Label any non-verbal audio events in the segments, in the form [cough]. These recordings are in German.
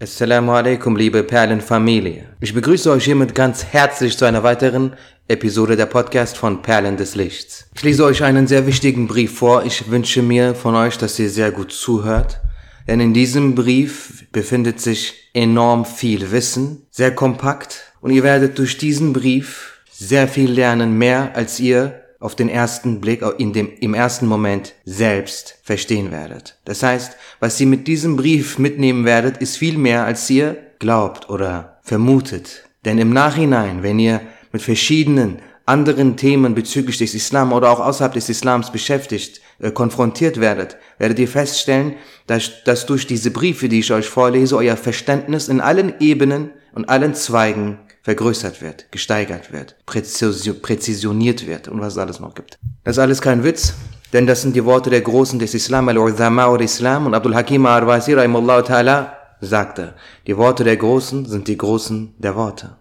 Assalamu alaikum, liebe Perlenfamilie. Ich begrüße euch hiermit ganz herzlich zu einer weiteren Episode der Podcast von Perlen des Lichts. Ich lese euch einen sehr wichtigen Brief vor. Ich wünsche mir von euch, dass ihr sehr gut zuhört. Denn in diesem Brief befindet sich enorm viel Wissen, sehr kompakt. Und ihr werdet durch diesen Brief sehr viel lernen, mehr als ihr auf den ersten Blick, in dem, im ersten Moment selbst verstehen werdet. Das heißt, was ihr mit diesem Brief mitnehmen werdet, ist viel mehr, als ihr glaubt oder vermutet. Denn im Nachhinein, wenn ihr mit verschiedenen anderen Themen bezüglich des Islam oder auch außerhalb des Islams beschäftigt, äh, konfrontiert werdet, werdet ihr feststellen, dass, dass durch diese Briefe, die ich euch vorlese, euer Verständnis in allen Ebenen und allen Zweigen vergrößert wird, gesteigert wird, präzisioniert wird und was es alles noch gibt. Das ist alles kein Witz, denn das sind die Worte der Großen des Islam, Al-Uthama al-Islam und Abdul Hakim al-Arwasi, ta'ala, sagte, die Worte der Großen sind die Großen der Worte.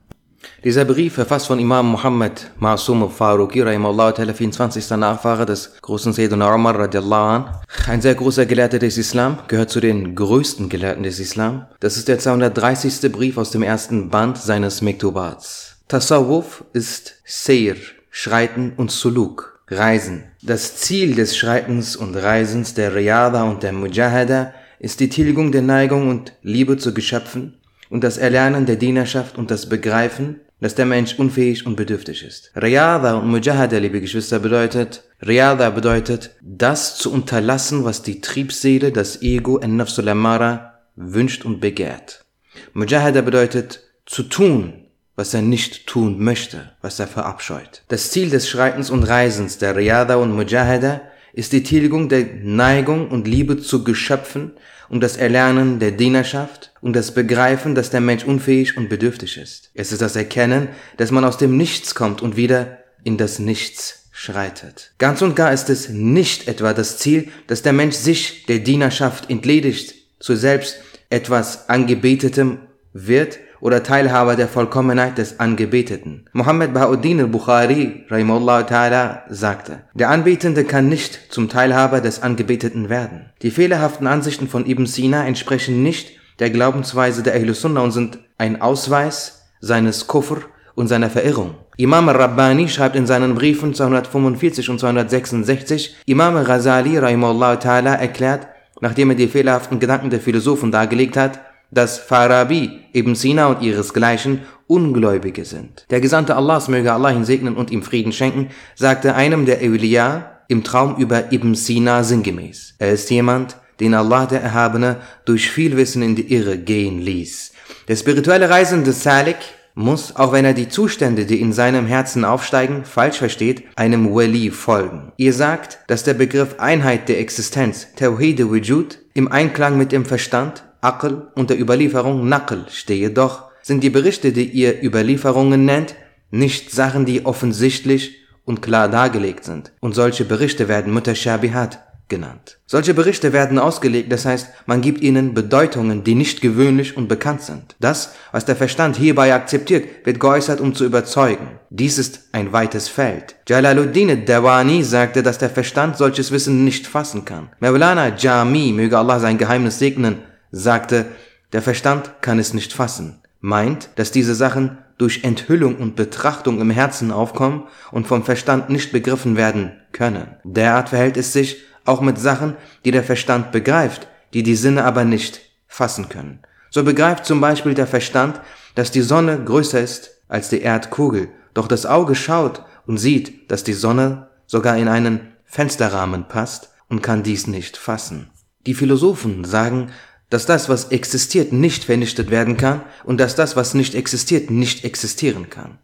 Dieser Brief, verfasst von Imam Muhammad Ma'asum Faruqi, rahimahullah, 24. Nachfahre des großen Sayyidina Umar, radiallahu an, ein sehr großer Gelehrter des Islam, gehört zu den größten Gelehrten des Islam. Das ist der 230. Brief aus dem ersten Band seines Mektubats. Tasawwuf ist Seir, Schreiten und Suluk, Reisen. Das Ziel des Schreitens und Reisens der Riyada und der Mujahada ist die Tilgung der Neigung und Liebe zu Geschöpfen und das Erlernen der Dienerschaft und das Begreifen, dass der Mensch unfähig und bedürftig ist. Riyada und Mujahada, liebe Geschwister, bedeutet, Riyada bedeutet, das zu unterlassen, was die Triebseele, das Ego, Nafsul Amara, wünscht und begehrt. Mujahada bedeutet, zu tun, was er nicht tun möchte, was er verabscheut. Das Ziel des Schreitens und Reisens der Riyada und Mujahada ist die Tilgung der Neigung und Liebe zu Geschöpfen und das Erlernen der Dienerschaft und das Begreifen, dass der Mensch unfähig und bedürftig ist. Es ist das Erkennen, dass man aus dem Nichts kommt und wieder in das Nichts schreitet. Ganz und gar ist es nicht etwa das Ziel, dass der Mensch sich der Dienerschaft entledigt, zu selbst etwas Angebetetem wird oder Teilhaber der Vollkommenheit des Angebeteten. Muhammad Bahauddin al-Bukhari ta'ala sagte, der Anbetende kann nicht zum Teilhaber des Angebeteten werden. Die fehlerhaften Ansichten von Ibn Sina entsprechen nicht der Glaubensweise der Ahlus Sunnah und sind ein Ausweis seines Kufr und seiner Verirrung. Imam Rabbani schreibt in seinen Briefen 245 und 266, Imam Ghazali ta'ala erklärt, nachdem er die fehlerhaften Gedanken der Philosophen dargelegt hat, dass Farabi, Ibn Sina und ihresgleichen Ungläubige sind. Der Gesandte Allahs möge Allah ihn segnen und ihm Frieden schenken, sagte einem der Awliya im Traum über Ibn Sina sinngemäß. Er ist jemand, den Allah der Erhabene durch viel Wissen in die Irre gehen ließ. Der spirituelle Reisende Salik muss, auch wenn er die Zustände, die in seinem Herzen aufsteigen, falsch versteht, einem Wali folgen. Ihr sagt, dass der Begriff Einheit der Existenz, Tawhid Wujud, im Einklang mit dem Verstand, Aql und der Überlieferung Naql stehe. Doch sind die Berichte, die ihr Überlieferungen nennt, nicht Sachen, die offensichtlich und klar dargelegt sind. Und solche Berichte werden Mutashabihat genannt. Solche Berichte werden ausgelegt, das heißt, man gibt ihnen Bedeutungen, die nicht gewöhnlich und bekannt sind. Das, was der Verstand hierbei akzeptiert, wird geäußert, um zu überzeugen. Dies ist ein weites Feld. Jalaluddin Dawani sagte, dass der Verstand solches Wissen nicht fassen kann. Mawlana Jami, möge Allah sein Geheimnis segnen, sagte, der Verstand kann es nicht fassen, meint, dass diese Sachen durch Enthüllung und Betrachtung im Herzen aufkommen und vom Verstand nicht begriffen werden können. Derart verhält es sich auch mit Sachen, die der Verstand begreift, die die Sinne aber nicht fassen können. So begreift zum Beispiel der Verstand, dass die Sonne größer ist als die Erdkugel, doch das Auge schaut und sieht, dass die Sonne sogar in einen Fensterrahmen passt und kann dies nicht fassen. Die Philosophen sagen, dass das, was existiert, nicht vernichtet werden kann und dass das, was nicht existiert, nicht existieren kann.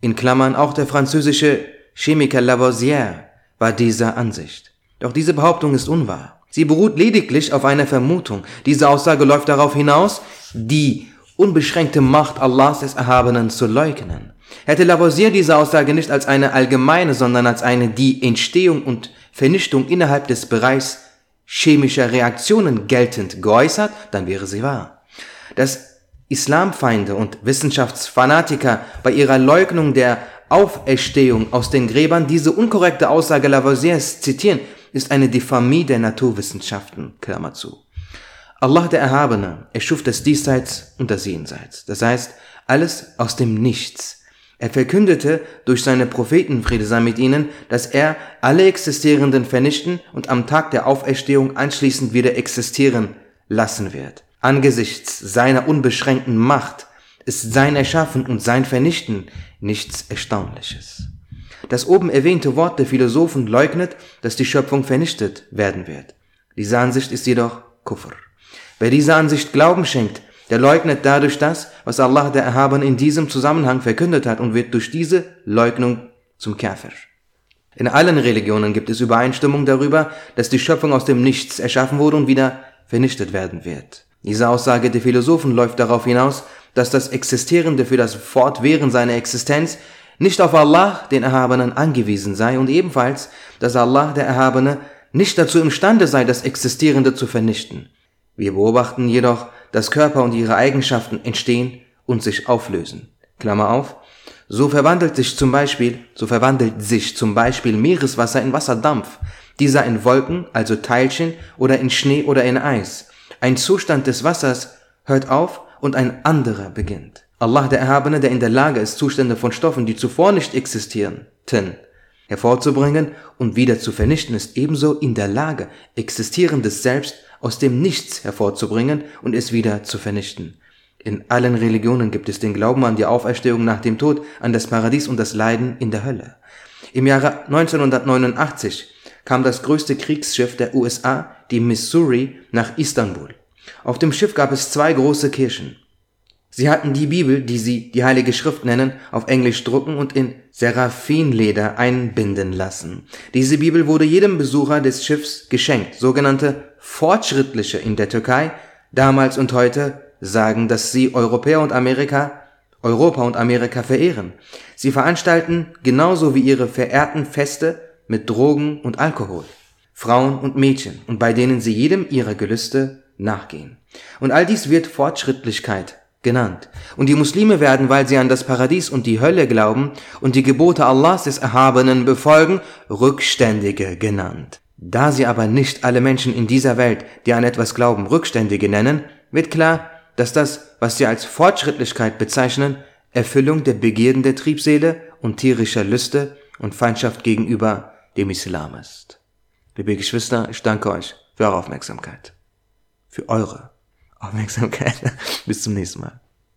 In Klammern auch der französische Chemiker Lavoisier war dieser Ansicht. Doch diese Behauptung ist unwahr. Sie beruht lediglich auf einer Vermutung. Diese Aussage läuft darauf hinaus, die unbeschränkte Macht Allahs des Erhabenen zu leugnen. Hätte Lavoisier diese Aussage nicht als eine allgemeine, sondern als eine die Entstehung und Vernichtung innerhalb des Bereichs chemischer Reaktionen geltend geäußert, dann wäre sie wahr. Dass Islamfeinde und Wissenschaftsfanatiker bei ihrer Leugnung der Auferstehung aus den Gräbern diese unkorrekte Aussage Lavoisiers zitieren, ist eine Diffamie der Naturwissenschaften, Klammer zu. Allah der Erhabene erschuf das Diesseits und das Jenseits. Das heißt, alles aus dem Nichts. Er verkündete durch seine Propheten, Friede sei mit ihnen, dass er alle Existierenden vernichten und am Tag der Auferstehung anschließend wieder existieren lassen wird. Angesichts seiner unbeschränkten Macht ist sein Erschaffen und sein Vernichten nichts Erstaunliches. Das oben erwähnte Wort der Philosophen leugnet, dass die Schöpfung vernichtet werden wird. Diese Ansicht ist jedoch Kufr. Wer dieser Ansicht Glauben schenkt, der leugnet dadurch das, was Allah der Erhaben in diesem Zusammenhang verkündet hat und wird durch diese Leugnung zum Kafir. In allen Religionen gibt es Übereinstimmung darüber, dass die Schöpfung aus dem Nichts erschaffen wurde und wieder vernichtet werden wird. Diese Aussage der Philosophen läuft darauf hinaus, dass das Existierende für das Fortwähren seiner Existenz nicht auf Allah, den Erhabenen, angewiesen sei und ebenfalls, dass Allah, der Erhabene, nicht dazu imstande sei, das Existierende zu vernichten. Wir beobachten jedoch, dass Körper und ihre Eigenschaften entstehen und sich auflösen. Klammer auf. So verwandelt sich zum Beispiel, so verwandelt sich zum Beispiel Meereswasser in Wasserdampf, dieser in Wolken, also Teilchen, oder in Schnee oder in Eis. Ein Zustand des Wassers hört auf und ein anderer beginnt. Allah der Erhabene, der in der Lage ist, Zustände von Stoffen, die zuvor nicht existierten, hervorzubringen und wieder zu vernichten, ist ebenso in der Lage, existierendes Selbst aus dem Nichts hervorzubringen und es wieder zu vernichten. In allen Religionen gibt es den Glauben an die Auferstehung nach dem Tod, an das Paradies und das Leiden in der Hölle. Im Jahre 1989 kam das größte Kriegsschiff der USA, die Missouri, nach Istanbul. Auf dem Schiff gab es zwei große Kirchen. Sie hatten die Bibel, die sie die Heilige Schrift nennen, auf Englisch drucken und in Seraphinleder einbinden lassen. Diese Bibel wurde jedem Besucher des Schiffs geschenkt. Sogenannte Fortschrittliche in der Türkei, damals und heute, sagen, dass sie Europäer und Amerika, Europa und Amerika verehren. Sie veranstalten genauso wie ihre verehrten Feste mit Drogen und Alkohol, Frauen und Mädchen und bei denen sie jedem ihrer Gelüste nachgehen. Und all dies wird Fortschrittlichkeit genannt. Und die Muslime werden, weil sie an das Paradies und die Hölle glauben und die Gebote Allahs des Erhabenen befolgen, Rückständige genannt. Da sie aber nicht alle Menschen in dieser Welt, die an etwas glauben, Rückständige nennen, wird klar, dass das, was sie als Fortschrittlichkeit bezeichnen, Erfüllung der Begierden der Triebseele und tierischer Lüste und Feindschaft gegenüber dem Islam ist. Liebe Geschwister, ich danke euch für eure Aufmerksamkeit. Für eure Aufmerksamkeit. [laughs] Bis zum nächsten Mal.